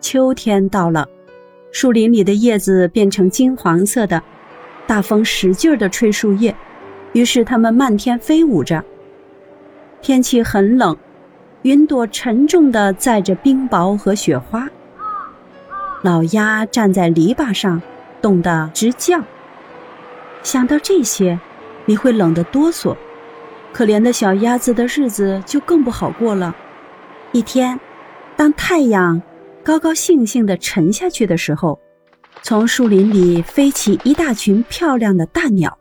秋天到了，树林里的叶子变成金黄色的，大风使劲地吹树叶，于是它们漫天飞舞着。天气很冷，云朵沉重地载着冰雹和雪花。老鸭站在篱笆上，冻得直叫。想到这些，你会冷得哆嗦。可怜的小鸭子的日子就更不好过了。一天，当太阳高高兴兴地沉下去的时候，从树林里飞起一大群漂亮的大鸟。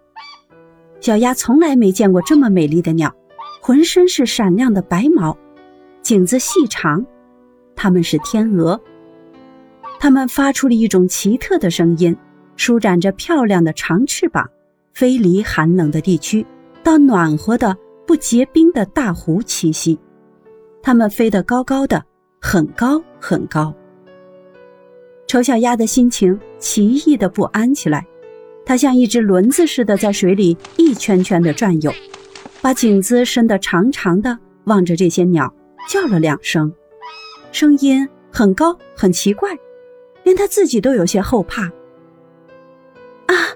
小鸭从来没见过这么美丽的鸟，浑身是闪亮的白毛，颈子细长，它们是天鹅。它们发出了一种奇特的声音，舒展着漂亮的长翅膀，飞离寒冷的地区，到暖和的不结冰的大湖栖息。它们飞得高高的，很高很高。丑小鸭的心情奇异的不安起来，它像一只轮子似的在水里一圈圈的转悠，把颈子伸得长长的，望着这些鸟，叫了两声，声音很高，很奇怪。连他自己都有些后怕。啊，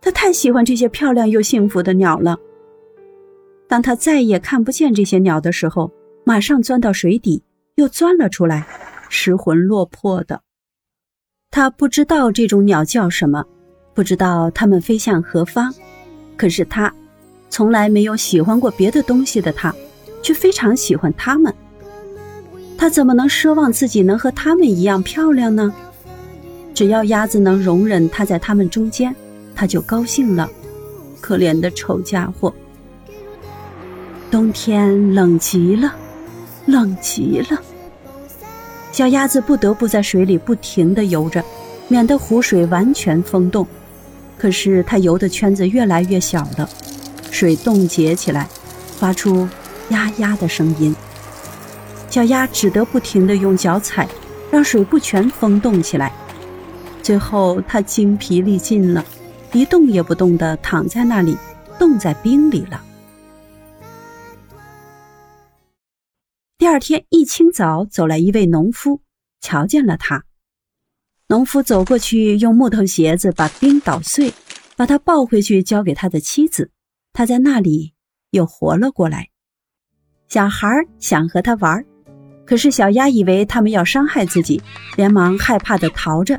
他太喜欢这些漂亮又幸福的鸟了。当他再也看不见这些鸟的时候，马上钻到水底，又钻了出来，失魂落魄的。他不知道这种鸟叫什么，不知道它们飞向何方。可是他，从来没有喜欢过别的东西的他，却非常喜欢它们。他怎么能奢望自己能和他们一样漂亮呢？只要鸭子能容忍他在他们中间，他就高兴了。可怜的丑家伙！冬天冷极了，冷极了。小鸭子不得不在水里不停地游着，免得湖水完全封冻。可是它游的圈子越来越小了，水冻结起来，发出呀呀的声音。小鸭只得不停地用脚踩，让水不全封冻起来。最后，它精疲力尽了，一动也不动地躺在那里，冻在冰里了。二天一清早，走来一位农夫，瞧见了他。农夫走过去，用木头鞋子把冰捣碎，把他抱回去交给他的妻子。他在那里又活了过来。小孩想和他玩。可是小鸭以为他们要伤害自己，连忙害怕地逃着，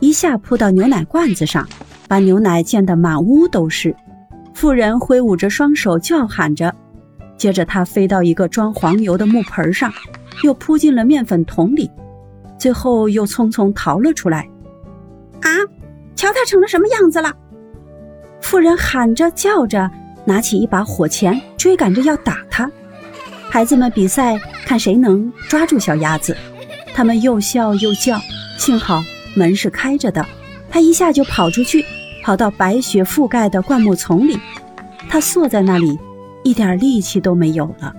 一下扑到牛奶罐子上，把牛奶溅得满屋都是。妇人挥舞着双手叫喊着，接着它飞到一个装黄油的木盆上，又扑进了面粉桶里，最后又匆匆逃了出来。啊！瞧它成了什么样子了！妇人喊着叫着，拿起一把火钳，追赶着要打它。孩子们比赛，看谁能抓住小鸭子。他们又笑又叫，幸好门是开着的，它一下就跑出去，跑到白雪覆盖的灌木丛里。它缩在那里，一点力气都没有了。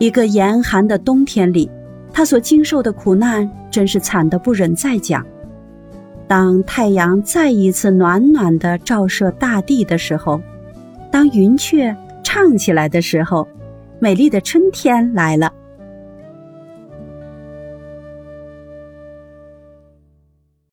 一个严寒的冬天里，他所经受的苦难真是惨得不忍再讲。当太阳再一次暖暖地照射大地的时候，当云雀唱起来的时候。美丽的春天来了。